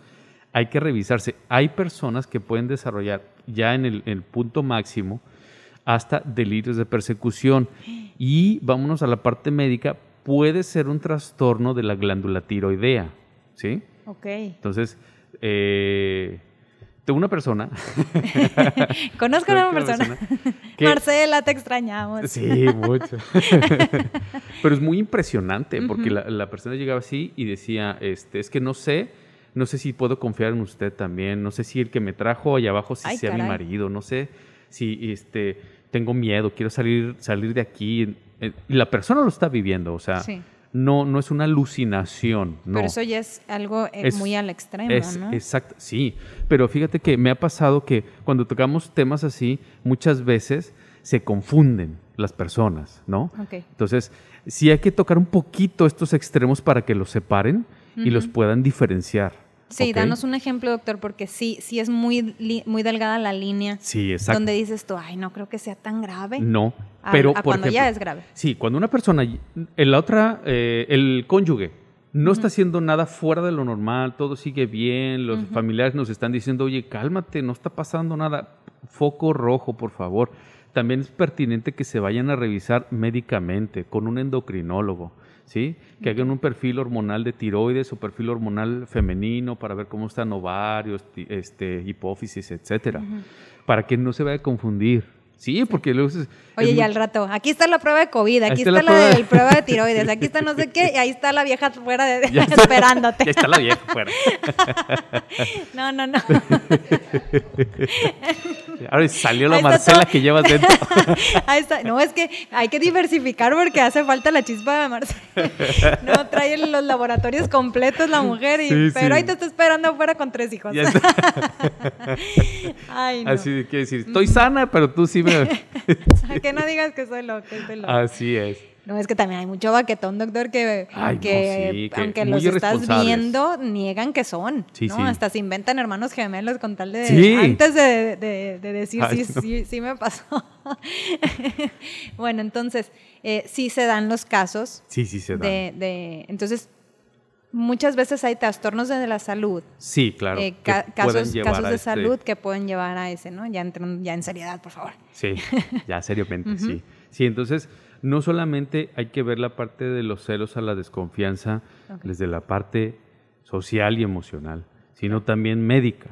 hay que revisarse. Hay personas que pueden desarrollar ya en el, punto máximo hasta delirios de persecución. Y vámonos a la parte médica, puede ser un trastorno de la glándula tiroidea. ¿Sí? Ok. Entonces, eh, tengo una persona. [LAUGHS] Conozco a una persona. [LAUGHS] Marcela, te extrañamos. Sí, mucho. [LAUGHS] Pero es muy impresionante porque la, la, persona llegaba así y decía, este, es que no sé no sé si puedo confiar en usted también, no sé si el que me trajo allá abajo si sea mi marido, no sé si este, tengo miedo, quiero salir, salir de aquí. Y la persona lo está viviendo, o sea, no, no es una alucinación. No. Pero eso ya es algo eh, muy al extremo, ¿no? Exacto, sí. Pero fíjate que me ha pasado que cuando tocamos temas así, muchas veces se confunden las personas, ¿no? Entonces, sí hay que tocar un poquito estos extremos para que los separen y los puedan diferenciar. Sí, danos un ejemplo, doctor, porque sí, sí es muy, muy delgada la línea. Sí, exacto. Donde dices tú, ay, no creo que sea tan grave. No, pero cuando ya es grave. Sí, cuando una persona, en la otra, eh, el cónyuge, no está haciendo nada fuera de lo normal, todo sigue bien, los familiares nos están diciendo, oye, cálmate, no está pasando nada, foco rojo, por favor. También es pertinente que se vayan a revisar médicamente con un endocrinólogo ¿sí? Que hagan un perfil hormonal de tiroides o perfil hormonal femenino para ver cómo están ovarios, este, hipófisis, etcétera, para que no se vaya a confundir. Sí, porque luego... Oye, ya al rato, aquí está la prueba de COVID, aquí está, la, prueba de tiroides, [LAUGHS] aquí está no sé qué, y ahí está la vieja fuera de, [LAUGHS] esperándote. Ya está la vieja fuera. [LAUGHS] no, no, no. Ahora salió la Marcela que llevas dentro. ahí está. No, es que hay que diversificar porque hace falta la chispa de Marcela. No, trae los laboratorios completos la mujer, y, pero ahí te está esperando afuera con tres hijos. Ay, no. Así que decir, estoy sana, pero tú sí [LAUGHS] que no digas que soy loco, Así es. No, es que también hay mucho baquetón, doctor, que, aunque los estás viendo, niegan que son. ¿no? Hasta se inventan hermanos gemelos con tal de... Antes de, decir sí, sí, sí me pasó. [LAUGHS] bueno, entonces, eh, sí se dan los casos. Sí, sí se dan. De, entonces, muchas veces hay trastornos de la salud. Sí, claro. Eh, casos casos de este salud que pueden llevar a ese, ¿no? Ya, entran, ya en seriedad, por favor. Sí, [LAUGHS] ya seriamente, sí. Sí, entonces no solamente hay que ver la parte de los celos a la desconfianza desde la parte social y emocional, sino también médica.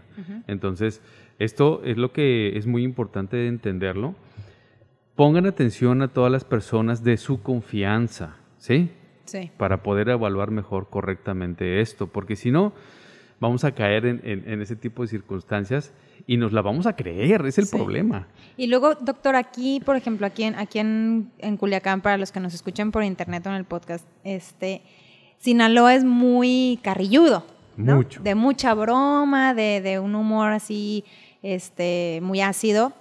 Entonces, esto es lo que es muy importante entenderlo. Pongan atención a todas las personas de su confianza, ¿sí? Para poder evaluar mejor correctamente esto, porque si no, vamos a caer en, ese tipo de circunstancias y nos la vamos a creer, es el problema. Y luego, doctor, aquí, por ejemplo, aquí en, aquí en, Culiacán, para los que nos escuchan por internet o en el podcast, este, Sinaloa es muy carrilludo. Mucho. De mucha broma, de, un humor así, este, muy ácido.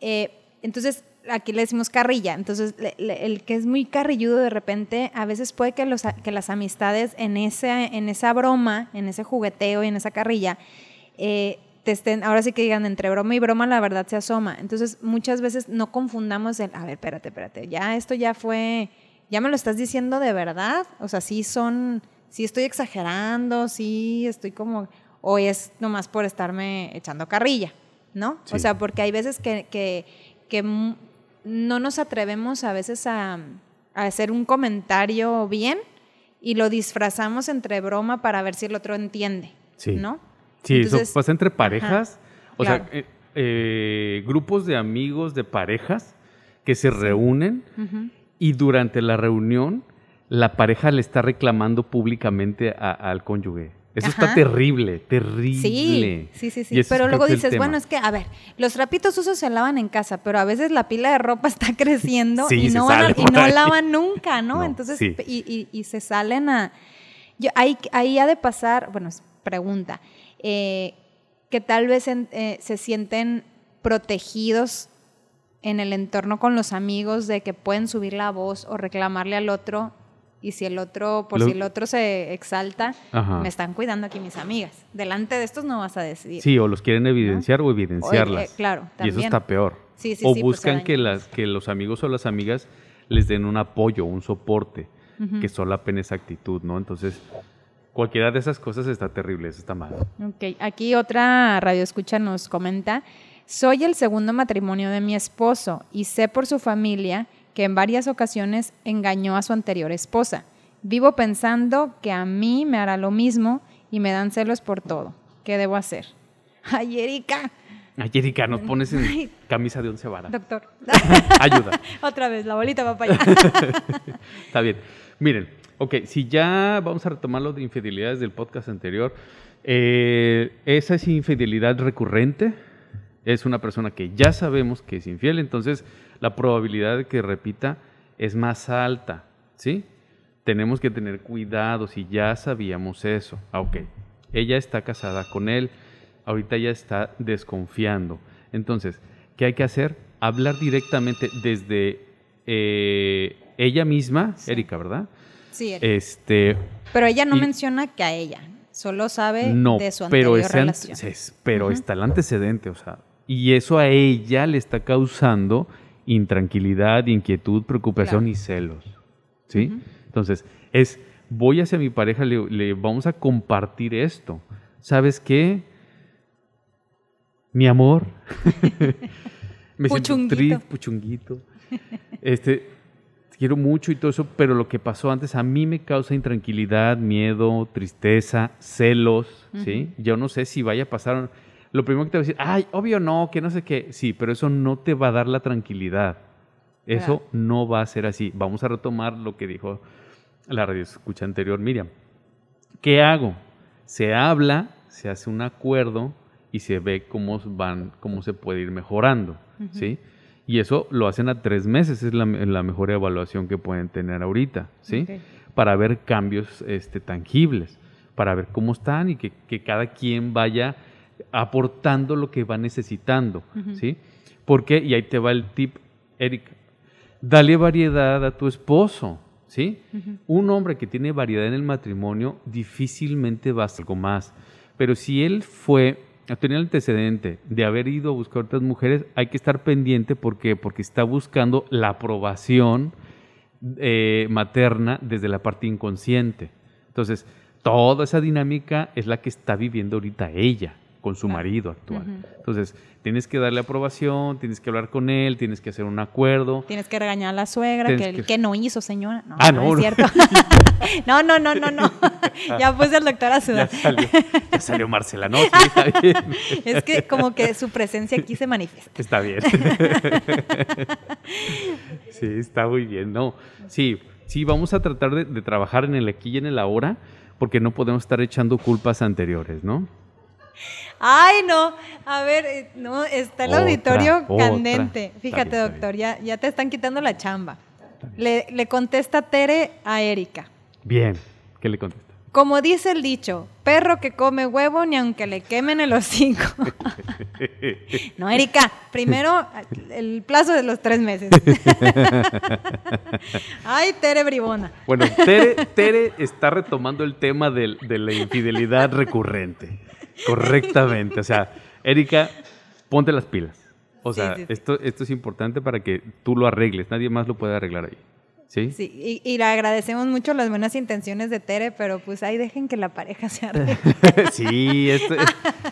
Eh, entonces, aquí le decimos carrilla, entonces el que es muy carrilludo de repente, a veces puede que, los, que las amistades en, ese, en esa broma, en ese jugueteo y en esa carrilla, eh, te estén, ahora sí que digan, entre broma y broma la verdad se asoma. Entonces muchas veces no confundamos el, a ver, espérate, espérate, ya esto ya fue, ya me lo estás diciendo de verdad, o sea, sí son si estoy exagerando, si estoy como, o es nomás por estarme echando carrilla, ¿no? O sea, porque hay veces que, que, que no nos atrevemos a veces a, hacer un comentario bien y lo disfrazamos entre broma para ver si el otro entiende, ¿no? Sí, eso pasa entre parejas, o sea, eh, eh, grupos de amigos de parejas que se reúnen y durante la reunión la pareja le está reclamando públicamente al cónyuge. Eso está terrible, terrible. Sí, sí, sí. Pero luego dices, bueno, es que, a ver, los trapitos usos se lavan en casa, pero a veces la pila de ropa [LAUGHS] está creciendo y, no y, no lavan nunca, ¿no? Entonces, y, se salen a... Yo, ahí, ahí ha de pasar, bueno, pregunta, eh, que tal vez eh, se sienten protegidos en el entorno con los amigos de que pueden subir la voz o reclamarle al otro y si el otro, por si el otro se exalta, me están cuidando aquí mis amigas. Delante de estos no vas a decidir. Sí, o los quieren evidenciar o evidenciarlas. Eh, claro, Y eso está peor. Sí, sí, o pues, buscan que, las, que los amigos o las amigas les den un apoyo, un soporte, que solapen esa actitud, ¿no? Entonces, cualquiera de esas cosas está terrible, eso está mal. Ok, aquí otra radio escucha nos comenta, soy el segundo matrimonio de mi esposo y sé por su familia que en varias ocasiones engañó a su anterior esposa. Vivo pensando que a mí me hará lo mismo y me dan celos por todo. ¿Qué debo hacer? Ay, Erika. Ay, Erika, nos pones en camisa de once varas. Doctor. [LAUGHS] Ayuda. [LAUGHS] Otra vez, la bolita va para allá. [LAUGHS] Está bien. Miren, ok, si ya vamos a retomar lo de infidelidades del podcast anterior, eh, esa es infidelidad recurrente, es una persona que ya sabemos que es infiel, entonces la probabilidad de que repita es más alta, ¿sí? Tenemos que tener cuidado si ya sabíamos eso. Ah, ok, ella está casada con él, ahorita ya está desconfiando. Entonces, ¿qué hay que hacer? Hablar directamente desde eh, ella misma, Erika, ¿verdad? Sí, Erika. Este, pero ella no menciona que a ella, solo sabe de su anterior pero relación. pero está el antecedente, o sea, y eso a ella le está causando intranquilidad, inquietud, preocupación y celos. ¿Sí? Entonces, es, voy hacia mi pareja, le, vamos a compartir esto. ¿Sabes qué? Mi amor. [LAUGHS] Me siento triste, puchunguito. Este, quiero mucho y todo eso, pero lo que pasó antes a mí me causa intranquilidad, miedo, tristeza, celos, ¿sí? Yo no sé si vaya a pasar lo primero que te va a decir, ay, obvio no, que no sé qué. Sí, pero eso no te va a dar la tranquilidad. Eso no va a ser así. Vamos a retomar lo que dijo la radio escucha anterior Miriam. ¿Qué hago? Se habla, se hace un acuerdo y se ve cómo van, cómo se puede ir mejorando, ¿sí? Y eso lo hacen a tres meses, es la, mejor evaluación que pueden tener ahorita, ¿sí? Para ver cambios este, tangibles, para ver cómo están y que, que cada quien vaya aportando lo que va necesitando, ¿sí? Porque, y ahí te va el tip, Erika, dale variedad a tu esposo, ¿sí? Un hombre que tiene variedad en el matrimonio difícilmente va a hacer algo más, pero si él fue, tenía el antecedente de haber ido a buscar otras mujeres, hay que estar pendiente, ¿por Porque está buscando la aprobación eh, materna desde la parte inconsciente. Entonces, toda esa dinámica es la que está viviendo ahorita ella con su marido actual. Entonces, tienes que darle aprobación, tienes que hablar con él, tienes que hacer un acuerdo. Tienes que regañar a la suegra, que, que... no hizo, señora. No, ah, no, no, es cierto. [LAUGHS] no, no, no, no, no. [LAUGHS] ya puse el doctor a sudar. Ya salió, ya salió Marcela, ¿no? Sí, está [LAUGHS] bien. es que como que su presencia aquí se manifiesta. Está bien. sí, está muy bien, ¿no? Sí, sí, vamos a tratar de, de trabajar en el aquí y en el ahora, porque no podemos estar echando culpas anteriores, ¿no? Ay, no. A ver, eh, no, está el auditorio candente. Fíjate, doctor, ya, ya te están quitando la chamba. Le, le contesta Tere a Erika. Bien, ¿qué le contesta? Como dice el dicho, perro que come huevo ni aunque le quemen el hocico. [LAUGHS] no, Erika, primero el plazo de los tres meses. [LAUGHS] Ay, Tere Bribona. Bueno, Tere, Tere está retomando el tema de, de la infidelidad recurrente. Correctamente. O sea, Erika, ponte las pilas. O sea, Esto, esto es importante para que tú lo arregles. Nadie más lo puede arreglar ahí. ¿Sí? sí y, le agradecemos mucho las buenas intenciones de Tere, pero pues ahí dejen que la pareja se arregle. [LAUGHS] sí, esto,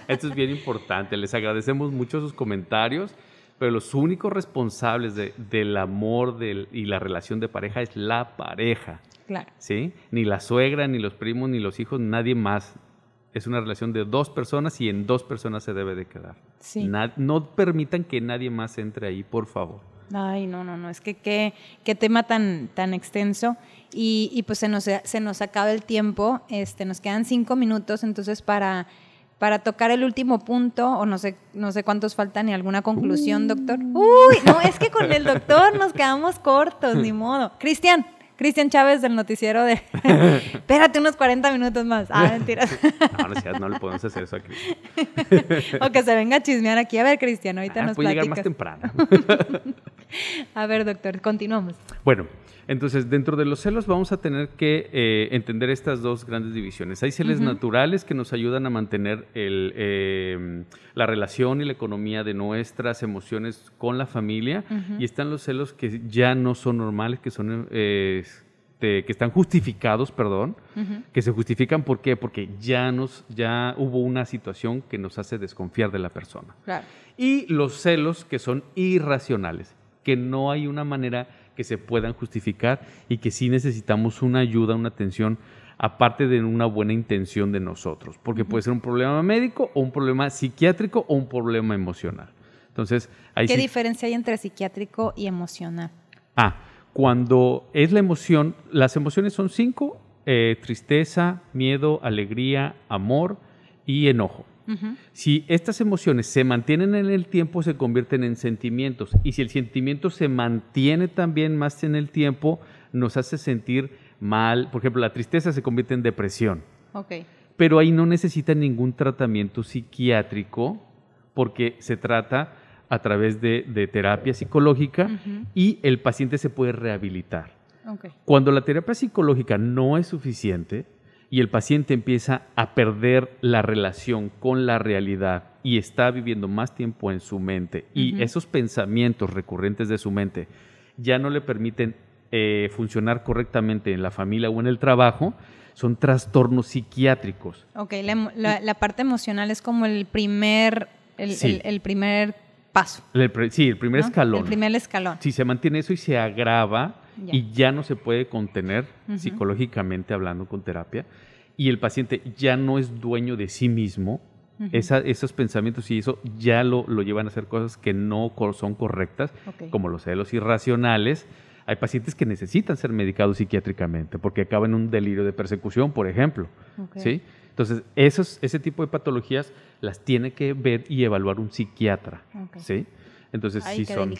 esto, es bien importante. Les agradecemos mucho sus comentarios, pero los únicos responsables de, del amor y la relación de pareja es la pareja. Claro. ¿Sí? Ni la suegra, ni los primos, ni los hijos, nadie más. Es una relación de dos personas y en dos personas se debe de quedar. Sí. no permitan que nadie más entre ahí, por favor. Ay, no, no, no, es que qué, qué tema tan, tan extenso. Y, y, pues se nos, se nos acaba el tiempo, este, nos quedan cinco minutos, entonces para, para tocar el último punto, o no sé, no sé cuántos faltan, y alguna conclusión, doctor. Uy, no, es que con el doctor nos quedamos cortos, ni modo. Cristian, Cristian Chávez del noticiero de. [LAUGHS] Espérate unos 40 minutos más. Ah, mentiras. [LAUGHS] no, no, no le podemos hacer eso a Cristian. [LAUGHS] o que se venga a chismear aquí. A ver, Cristian, ahorita ah, nos puede llegar más temprano. a ver, doctor, continuamos. Bueno, entonces, dentro de los celos vamos a tener que eh, entender estas dos grandes divisiones. Hay celos naturales que nos ayudan a mantener el, eh, la relación y la economía de nuestras emociones con la familia y están los celos que ya no son normales, que son... Eh, que están justificados, perdón, que se justifican ¿por qué? Porque ya nos ya hubo una situación que nos hace desconfiar de la persona. Y los celos que son irracionales, que no hay una manera que se puedan justificar y que sí necesitamos una ayuda, una atención, aparte de una buena intención de nosotros, porque puede ser un problema médico o un problema psiquiátrico o un problema emocional. Entonces, ¿qué diferencia hay entre psiquiátrico y emocional? Ah, cuando es la emoción, las emociones son cinco, eh, tristeza, miedo, alegría, amor y enojo. Si estas emociones se mantienen en el tiempo, se convierten en sentimientos. Y si el sentimiento se mantiene también más en el tiempo, nos hace sentir mal. Por ejemplo, la tristeza se convierte en depresión. Pero ahí no necesita ningún tratamiento psiquiátrico porque se trata a través de, terapia psicológica y el paciente se puede rehabilitar. Cuando la terapia psicológica no es suficiente, y el paciente empieza a perder la relación con la realidad y está viviendo más tiempo en su mente y esos pensamientos recurrentes de su mente ya no le permiten eh, funcionar correctamente en la familia o en el trabajo, son trastornos psiquiátricos. Ok, la, parte emocional es como el primer, el, primer paso. sí, el primer escalón. El primer escalón. Si se mantiene eso y se agrava, y ya no se puede contener psicológicamente hablando con terapia y el paciente ya no es dueño de sí mismo, esos pensamientos y eso ya lo, lo, llevan a hacer cosas que no son correctas, como los celos irracionales. Hay pacientes que necesitan ser medicados psiquiátricamente porque acaban en un delirio de persecución, por ejemplo. ¿sí? Entonces, esos, ese tipo de patologías las tiene que ver y evaluar un psiquiatra. ¿sí? Entonces, sí son.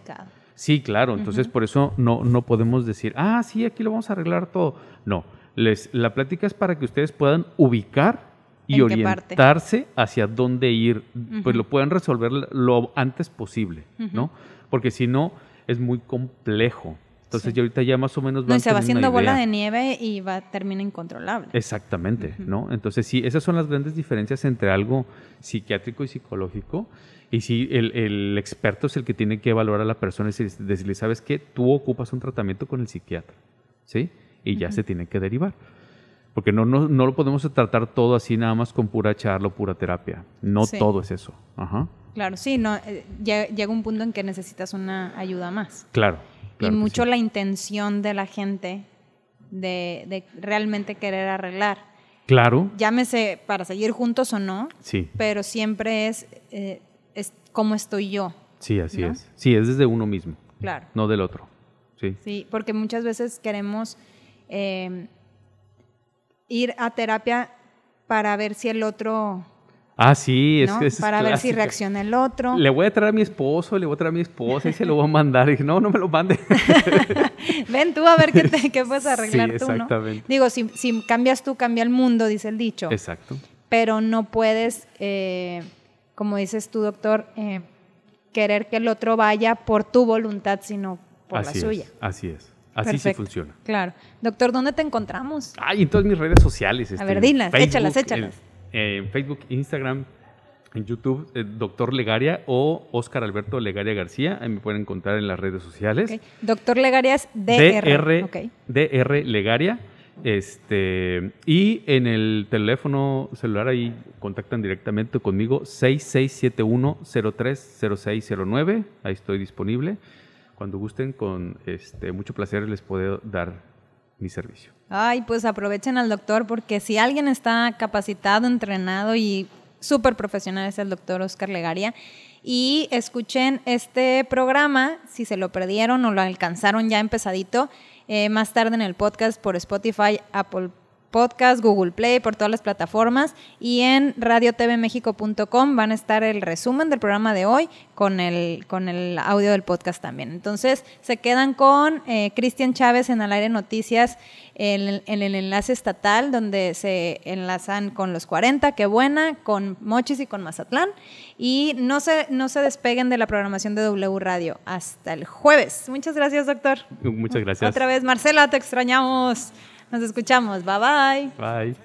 Sí, claro. Entonces, por eso no, no podemos decir, ah, sí, aquí lo vamos a arreglar todo. No. Les, la plática es para que ustedes puedan ubicar y orientarse hacia dónde ir, pues lo puedan resolver lo antes posible, ¿no? Porque si no, es muy complejo. Entonces, ya ahorita ya más o menos no, se va haciendo bola de nieve y va termina incontrolable. Exactamente, ¿no? Entonces, sí, esas son las grandes diferencias entre algo psiquiátrico y psicológico. Y si el, el, experto es el que tiene que evaluar a la persona y decirle, ¿sabes qué? Tú ocupas un tratamiento con el psiquiatra, ¿sí? Y ya se tiene que derivar. Porque no, no, no, lo podemos tratar todo así nada más con pura charla o pura terapia. No todo es eso. Ajá. Claro, sí, no, eh, llega un punto en que necesitas una ayuda más. Claro. Y mucho la intención de la gente de, de realmente querer arreglar. Claro. Llámese para seguir juntos o no. Sí. Pero siempre es eh, es cómo estoy yo. Sí, así es. Sí, es desde uno mismo. Claro. No del otro. Sí. Sí, porque muchas veces queremos em, ir a terapia para ver si el otro Ah, sí, es, que es Para ver si reacciona el otro. Le voy a traer a mi esposo, le voy a traer a mi esposa y se lo voy a mandar. Y dije, no, no me lo mande. [LAUGHS] Ven tú a ver qué, te, qué puedes arreglar sí, exactamente. Digo, si, si, cambias tú, cambia el mundo, dice el dicho. Exacto. Pero no puedes eh, como dices tú, doctor, eh, querer que el otro vaya por tu voluntad, sino por la suya. así es. Así sí funciona. Claro. Doctor, ¿dónde te encontramos? Ay, en todas mis redes sociales. a ver, este, dilas, échalas, échalas. En, Facebook, Instagram, en YouTube, eh, Doctor Legaria o Oscar Alberto Legaria García. Ahí me pueden encontrar en las redes sociales. Doctor Legaria es DR. DR, Legaria. Este, y en el teléfono celular ahí contactan directamente conmigo 6671-030609. Ahí estoy disponible. Cuando gusten, con este, mucho placer les puedo dar mi servicio. Ay, pues aprovechen al doctor porque si alguien está capacitado, entrenado y súper profesional es el doctor Oscar Legaria. Y escuchen este programa, si se lo perdieron o lo alcanzaron ya empezadito, eh, más tarde en el podcast por Spotify, Apple Podcast, Google Play, por todas las plataformas y en radiotvmexico.com van a estar el resumen del programa de hoy con el, con el audio del podcast también. Entonces se quedan con eh, Cristian Chávez en Al Aire Noticias en, en, el enlace estatal donde se enlazan con los 40, qué buena, con Mochis y con Mazatlán. Y no se, no se despeguen de la programación de W Radio hasta el jueves. Muchas gracias, doctor. Muchas gracias. Otra vez, Marcela, te extrañamos. Nos escuchamos. Bye bye. Bye.